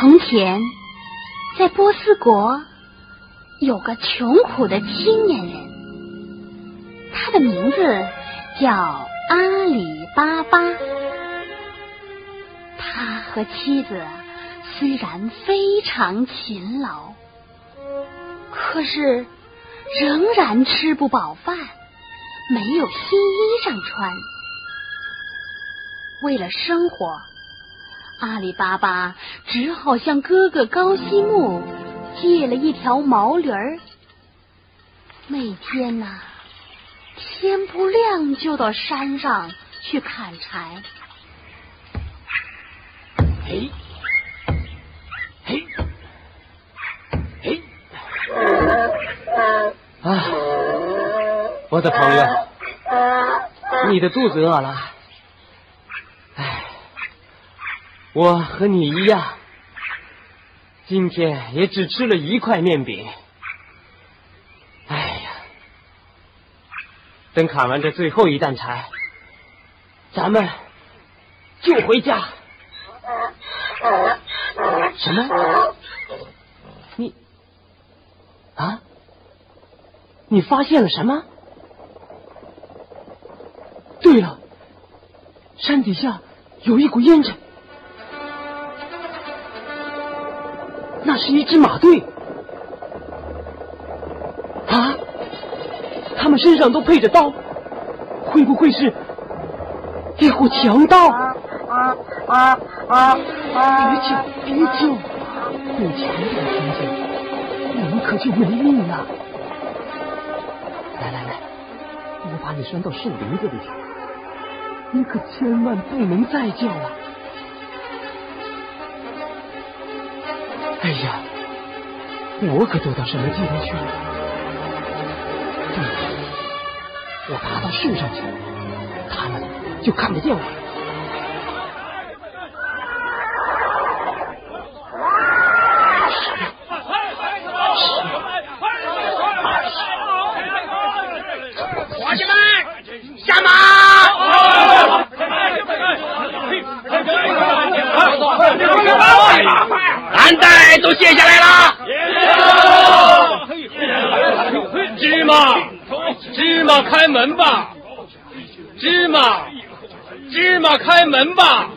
从前，在波斯国有个穷苦的青年人，他的名字叫阿里巴巴。他和妻子虽然非常勤劳，可是仍然吃不饱饭，没有新衣裳穿。为了生活。阿里巴巴只好向哥哥高西木借了一条毛驴儿，每天呐，天不亮就到山上去砍柴。哎，嘿，嘿！啊，我的朋友，你的肚子饿了。哎我和你一样，今天也只吃了一块面饼。哎呀，等砍完这最后一担柴，咱们就回家。什么？你啊？你发现了什么？对了，山底下有一股烟尘。那是一支马队啊！他们身上都配着刀，会不会是一伙强盗？啊？啊？啊别叫，别叫！有强盗听见，我们可就没命了。把你拴到树林子里去，你可千万不能再叫了。哎呀，我可躲到什么地方去了？对，我爬到树上去，他们就看不见我了。伙计们，下马！蓝带都卸下来了。芝麻，芝麻开门吧！芝麻，芝麻开门吧！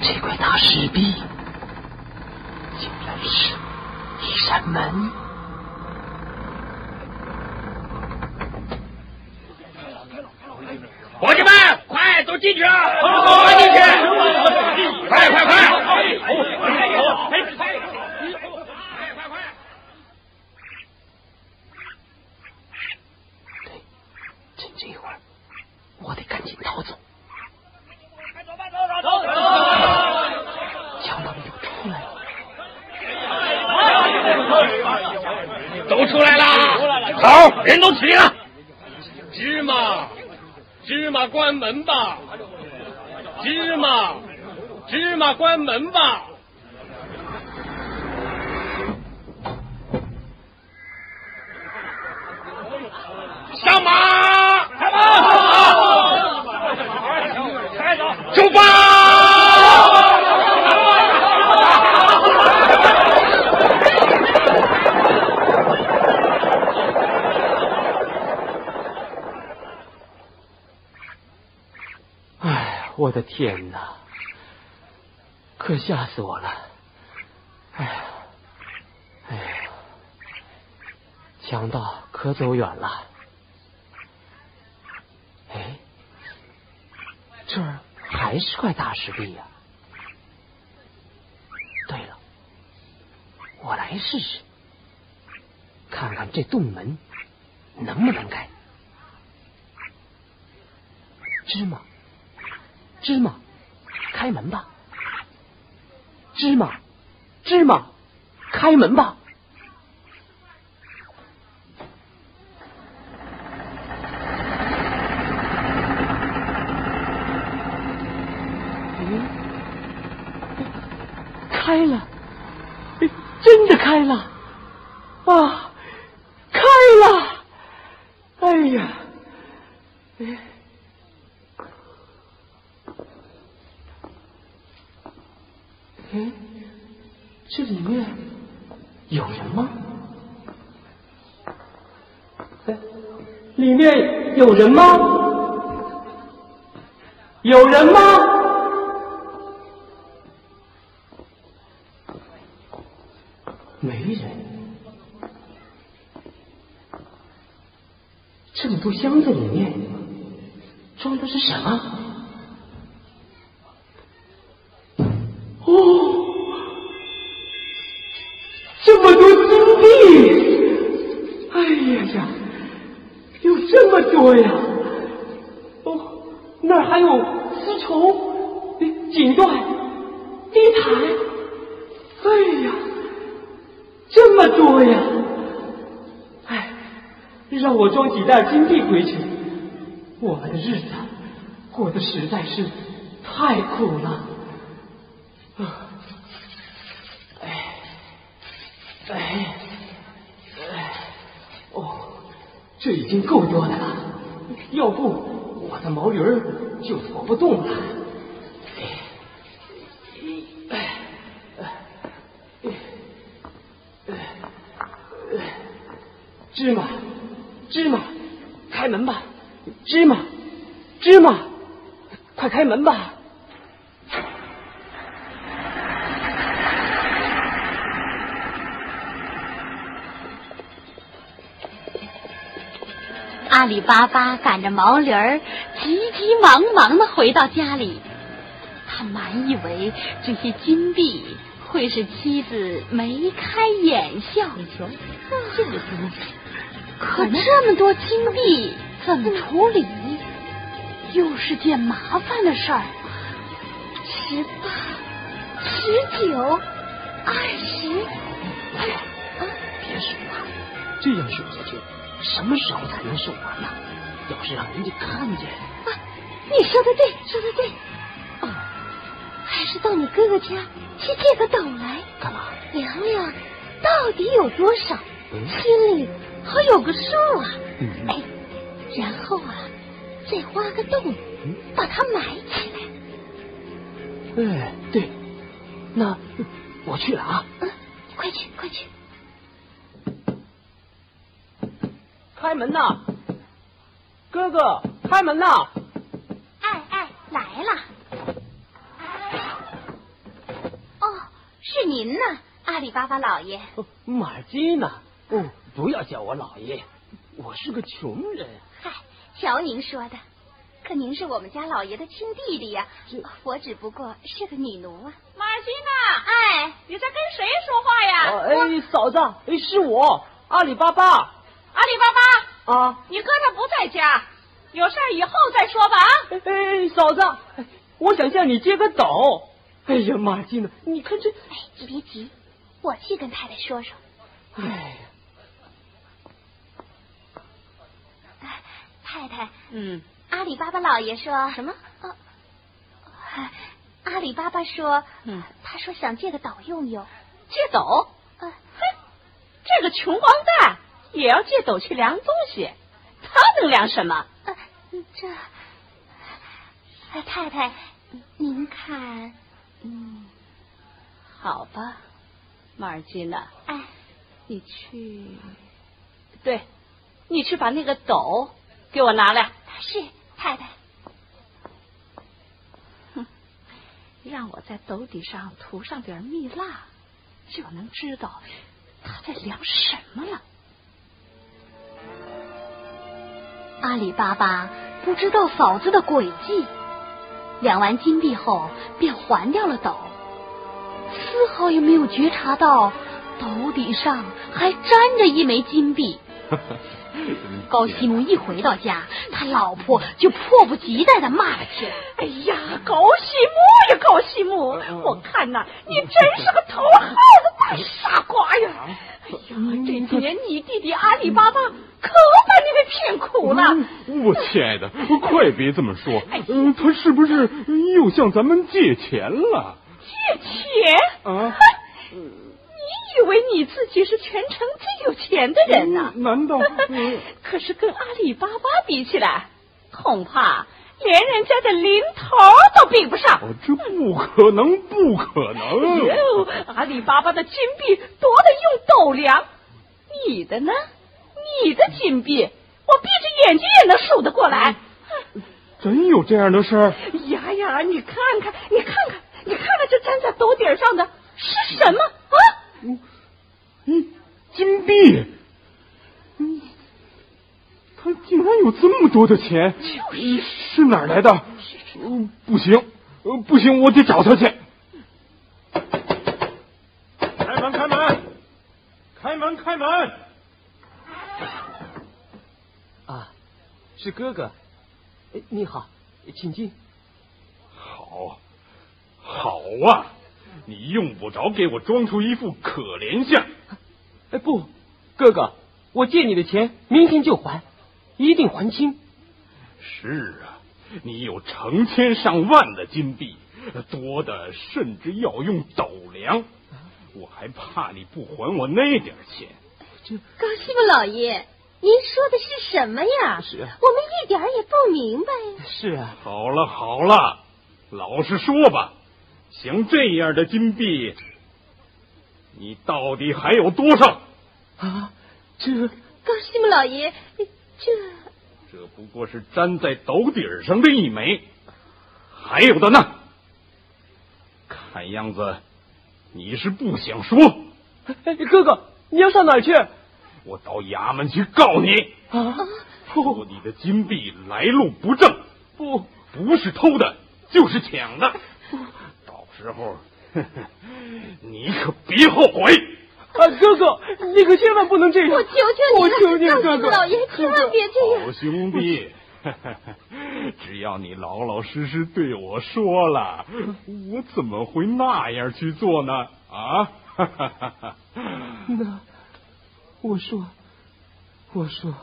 这块大石壁竟然是一扇门。伙计们，快都进去啊！快进去！快快快！对，趁这会儿，我得赶紧逃走。走吧，走走走走！强盗们又出来了，都出来了！好，人都齐了。芝麻。芝麻关门吧，芝麻，芝麻关门吧。上马，开马，出发。天哪！可吓死我了！哎呀，哎呀，强盗可走远了。哎，这儿还是块大石壁呀。对了，我来试试，看看这洞门能不能开。芝麻。芝麻开门吧。芝麻芝麻开门吧。开了真的开了。啊开了。哎呀哎。这里面有人吗？哎，里面有人吗？有人吗？没人。这么多箱子里面装的是什么？让我装几袋金币回去，我们的日子过得实在是太苦了。哎，哎，哎，哦，这已经够多的了，要不我的毛驴儿就驮不动了。哎，哎，哎，芝麻，芝麻，开门吧！芝麻，芝麻，快开门吧！阿里巴巴赶着毛驴儿，急急忙忙的回到家里。他满以为这些金币会使妻子眉开眼笑。你瞧，这个多，可这么多金币怎么处理？又是件麻烦的事儿。十八、十九、二十，哎呀，别数了，这样数下去，什么时候才能数完呢？要是让人家看见，啊，你说的对，说的对。哦，还是到你哥哥家去借个斗来，干嘛？量量到底有多少，嗯心里好有个数啊。嗯哎，然后啊，再挖个洞，嗯把它埋起来。哎，对，那我去了啊。嗯，快去，快去。开门呐，哥哥，开门呐！哎哎，来了。哦，是您呢，阿里巴巴老爷。哦马尔基呢？哦，不要叫我老爷，我是个穷人。嗨，瞧您说的，可您是我们家老爷的亲弟弟呀这，我只不过是个女奴啊。马尔基娜，哎，你在跟谁说话呀？哦哎，嫂子，哎，是我，阿里巴巴阿里巴巴，啊。你哥他不在家，有事儿以后再说吧。啊，哎哎，嫂子，哎我想向你借个斗。哎呀，马金娜？你看这，哎，别急，我去跟太太说说。哎呀，哎太太，嗯，阿里巴巴老爷说什么？呃哎阿里巴巴说，嗯他说想借个斗用用。借斗？呃，哼，这个穷光蛋也要借斗去量东西，他能量什么？呃，这，哎，太太，您看，嗯，好吧，马尔基娜，哎，你去，对，你去把那个斗给我拿来。是太太，哼让我在斗底上涂上点蜜蜡，就能知道他在量什么了。阿里巴巴不知道嫂子的诡计，量完金币后便还掉了斗，丝毫也没有觉察到斗底上还粘着一枚金币。高西木一回到家，他老婆就迫不及待的骂了起来。哎呀，高西木呀，高西木，我看呐，你真是个头号的大傻瓜呀！哎呀，这几年你弟弟阿里巴巴可把你给骗苦了。我亲爱的，快别这么说。嗯，他是不是又向咱们借钱了？借钱？啊？你以为你自己是全城最有钱的人呢。难道？可是跟阿里巴巴比起来，恐怕连人家的零头都比不上。哦，这不可能，不可能！哟，阿里巴巴的金币多得用斗量，你的呢？你的金币，我闭着眼睛也能数得过来。真有这样的事儿？呀呀，你看看，你看看，你看看这粘在斗底上的是什么啊？嗯，金币。嗯，他竟然有这么多的钱，就是是哪儿来的？嗯，不行，呃，不行，我得找他去。开门，开门，开门，开门！啊，是哥哥。哎，你好，请进。好，好啊！你用不着给我装出一副可怜相。哎，不，哥哥，我借你的钱明天就还，一定还清。是啊，你有成千上万的金币，多的甚至要用斗量，我还怕你不还我那点钱。这高西木老爷，您说的是什么呀？是啊我们一点也不明白。是啊，好了好了，老实说吧，像这样的金币，你到底还有多少？啊，这高西木老爷，这这不过是粘在斗底儿上的一枚，还有的呢。看样子你是不想说，哎，哥哥，你要上哪儿去？我到衙门去告你，啊，说你的金币来路不正，不，不是偷的，就是抢的。到时候，呵 呵你可别后悔。啊，哥哥，你可千万不能这样！我求求你了，我求你了，高哥哥，老爷，千万别这样。好兄弟，只要你老老实实对我说了，我怎么会那样去做呢？啊！那我说，我说，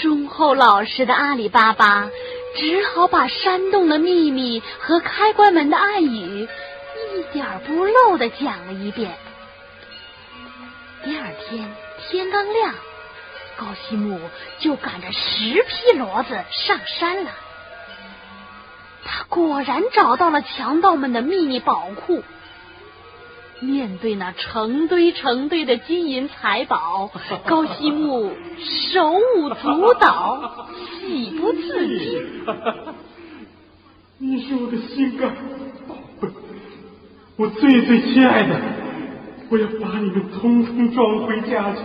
忠厚老实的阿里巴巴只好把山洞的秘密和开关门的暗语一点不漏的讲了一遍。第二天天刚亮，高西木就赶着十匹骡子上山了。他果然找到了强盗们的秘密宝库。面对那成堆成堆的金银财宝，高西木手舞足蹈，喜不自禁。你是我的心肝宝贝，我最最亲爱的，我要把你们通通装回家去，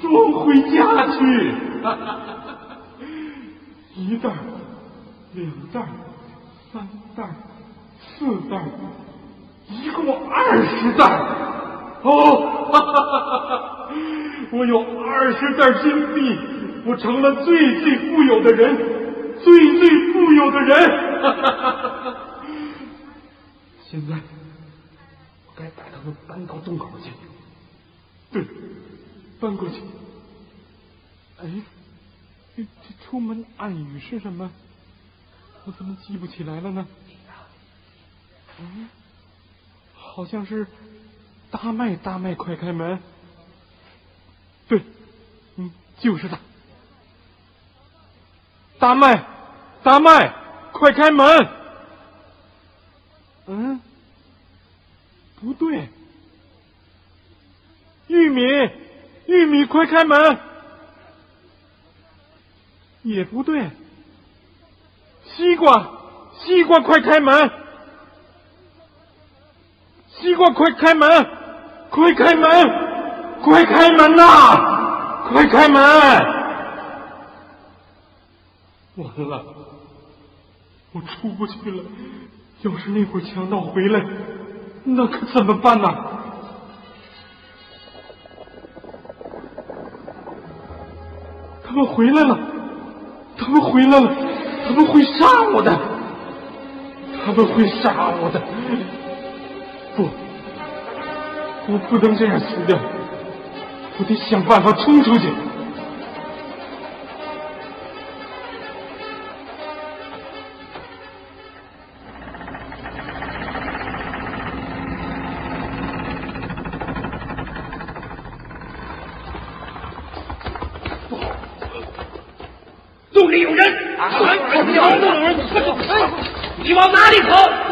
装回家去。一袋，两袋，三袋，四袋儿，一共二十袋。哦，哈哈哈哈我有二十袋金币，我成了最最富有的人，最最富有的人。现在我该把他们搬到洞口去。对，搬过去。哎，这这出门暗语是什么？我怎么记不起来了呢？嗯，好像是大麦大麦快开门。对，嗯，就是他。大麦，大麦，快开门！嗯，不对。玉米，玉米，快开门！也不对。西瓜，西瓜，快开门！西瓜，快开门！快开门！快开门呐！快开门！完了，我出不去了。要是那会儿强盗回来，那可怎么办呢？他们回来了，他们回来了，他们会杀我的，他们会杀我的。不我不能这样死掉我得想办法冲出去。不好洞里有人洞里有人你往哪里跑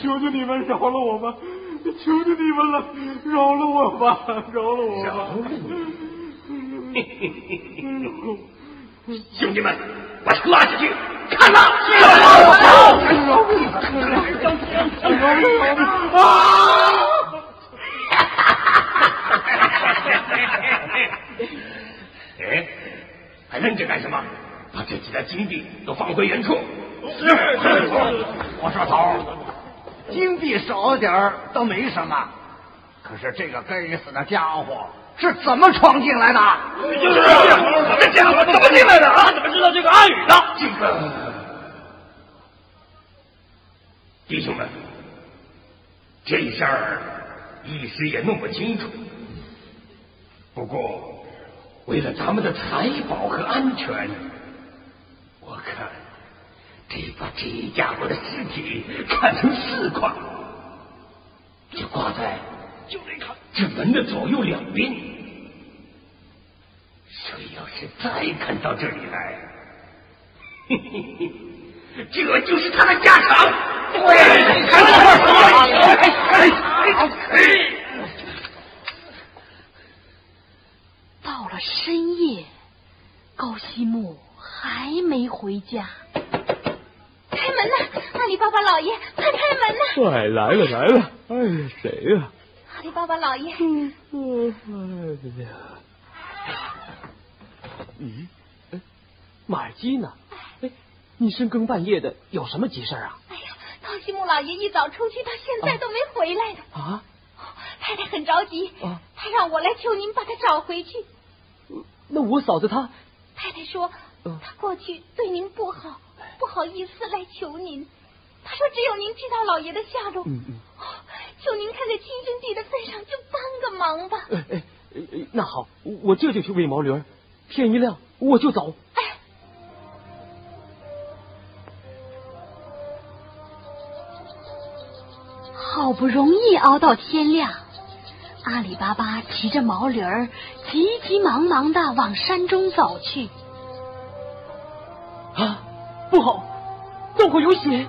求求你们饶了我吧！求求你们了，饶了我吧！饶了我吧！兄弟们，把他拉下去，看呐！啊！哎，还愣着干什么？把这几袋金币都放回原处。是，我说头，金币少点儿倒没什么，可是这个该死的家伙是怎么闯进来的？就是这家伙怎么进来的啊？怎么知道这个暗语的？这个，弟兄们，这事儿一时也弄不清楚。不过，为了咱们的财宝和安全，我看得把这家伙的尸体砍成四块，就挂在就这门的左右两边。谁要是再看到这里来，这就是他的下场。对，到了深夜，高西木还没回家。阿里巴巴老爷，快开门呐！快来了来了！哎呀，谁呀？阿里巴巴老爷。嗯嗯，哎呀。嗯，哎，马尔基呢？哎，你深更半夜的有什么急事啊？哎呀，高西木老爷一早出去，到现在都没回来呢。啊？太太很着急，他让我来求您把他找回去。那我嫂子她……太太说，她过去对您不好，不好意思来求您。她说，只有您知道老爷的下落。嗯嗯。求您看在亲兄弟的份上，就帮个忙吧。哎哎哎，那好，我这就去喂毛驴儿，天一亮我就走。哎。好不容易熬到天亮，阿里巴巴骑着毛驴儿，急急忙忙的往山中走去。啊，不好，洞口有血！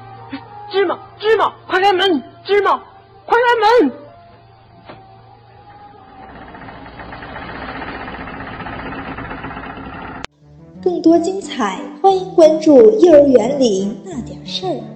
芝麻，芝麻，快开门！芝麻，快开门！更多精彩，欢迎关注幼儿园里那点事儿。